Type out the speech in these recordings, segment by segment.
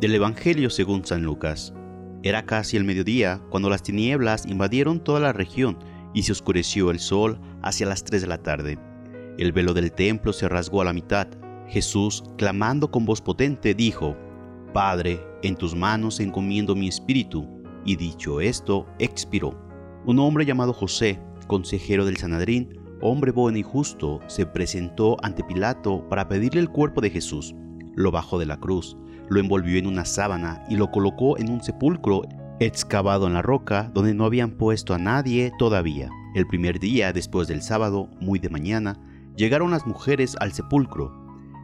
Del Evangelio según San Lucas. Era casi el mediodía cuando las tinieblas invadieron toda la región y se oscureció el sol hacia las 3 de la tarde. El velo del templo se rasgó a la mitad. Jesús, clamando con voz potente, dijo, Padre, en tus manos encomiendo mi espíritu. Y dicho esto, expiró. Un hombre llamado José, consejero del Sanadrín, hombre bueno y justo, se presentó ante Pilato para pedirle el cuerpo de Jesús. Lo bajó de la cruz, lo envolvió en una sábana y lo colocó en un sepulcro excavado en la roca donde no habían puesto a nadie todavía. El primer día después del sábado, muy de mañana, llegaron las mujeres al sepulcro,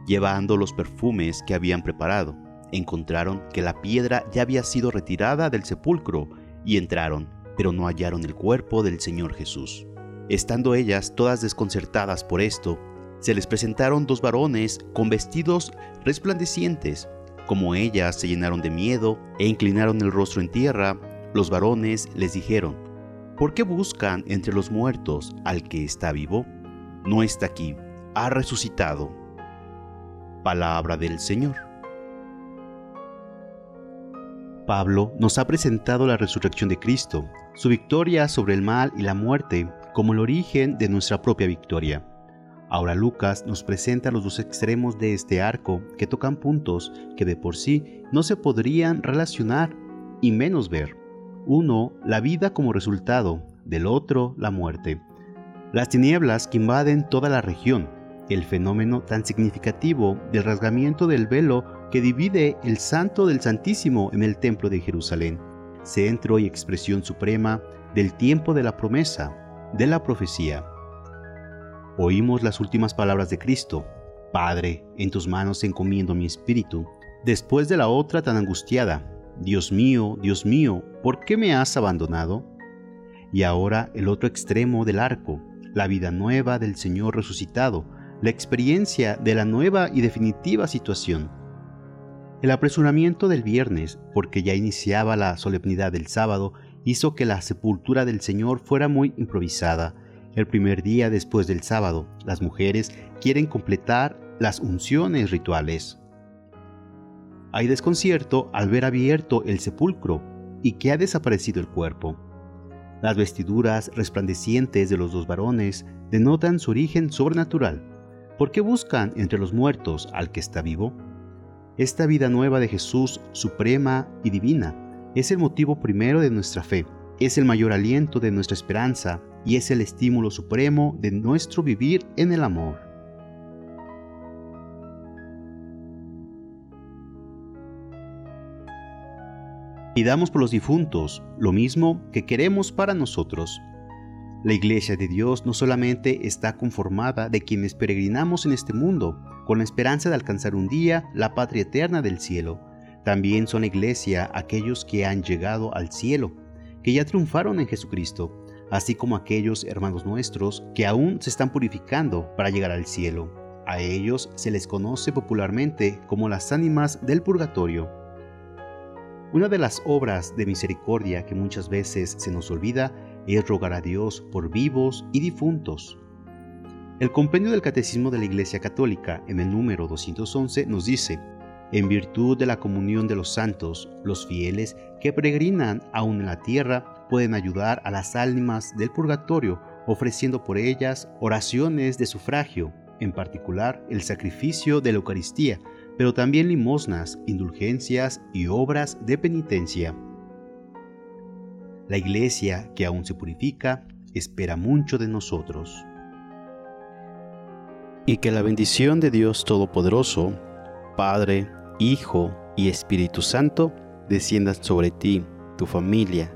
llevando los perfumes que habían preparado. Encontraron que la piedra ya había sido retirada del sepulcro y entraron, pero no hallaron el cuerpo del Señor Jesús. Estando ellas todas desconcertadas por esto, se les presentaron dos varones con vestidos resplandecientes. Como ellas se llenaron de miedo e inclinaron el rostro en tierra, los varones les dijeron, ¿por qué buscan entre los muertos al que está vivo? No está aquí, ha resucitado. Palabra del Señor. Pablo nos ha presentado la resurrección de Cristo, su victoria sobre el mal y la muerte como el origen de nuestra propia victoria. Ahora Lucas nos presenta los dos extremos de este arco que tocan puntos que de por sí no se podrían relacionar y menos ver. Uno, la vida como resultado, del otro, la muerte. Las tinieblas que invaden toda la región, el fenómeno tan significativo del rasgamiento del velo que divide el santo del santísimo en el templo de Jerusalén, centro y expresión suprema del tiempo de la promesa, de la profecía. Oímos las últimas palabras de Cristo, Padre, en tus manos encomiendo mi espíritu, después de la otra tan angustiada, Dios mío, Dios mío, ¿por qué me has abandonado? Y ahora el otro extremo del arco, la vida nueva del Señor resucitado, la experiencia de la nueva y definitiva situación. El apresuramiento del viernes, porque ya iniciaba la solemnidad del sábado, hizo que la sepultura del Señor fuera muy improvisada. El primer día después del sábado, las mujeres quieren completar las unciones rituales. Hay desconcierto al ver abierto el sepulcro y que ha desaparecido el cuerpo. Las vestiduras resplandecientes de los dos varones denotan su origen sobrenatural. ¿Por qué buscan entre los muertos al que está vivo? Esta vida nueva de Jesús, suprema y divina, es el motivo primero de nuestra fe, es el mayor aliento de nuestra esperanza y es el estímulo supremo de nuestro vivir en el amor. Pidamos por los difuntos lo mismo que queremos para nosotros. La Iglesia de Dios no solamente está conformada de quienes peregrinamos en este mundo, con la esperanza de alcanzar un día la patria eterna del cielo, también son iglesia aquellos que han llegado al cielo, que ya triunfaron en Jesucristo, así como aquellos hermanos nuestros que aún se están purificando para llegar al cielo. A ellos se les conoce popularmente como las ánimas del purgatorio. Una de las obras de misericordia que muchas veces se nos olvida es rogar a Dios por vivos y difuntos. El compendio del Catecismo de la Iglesia Católica en el número 211 nos dice, en virtud de la comunión de los santos, los fieles que peregrinan aún en la tierra pueden ayudar a las almas del purgatorio ofreciendo por ellas oraciones de sufragio, en particular el sacrificio de la Eucaristía, pero también limosnas, indulgencias y obras de penitencia. La Iglesia, que aún se purifica, espera mucho de nosotros. Y que la bendición de Dios Todopoderoso, Padre, Hijo y Espíritu Santo, desciendan sobre ti, tu familia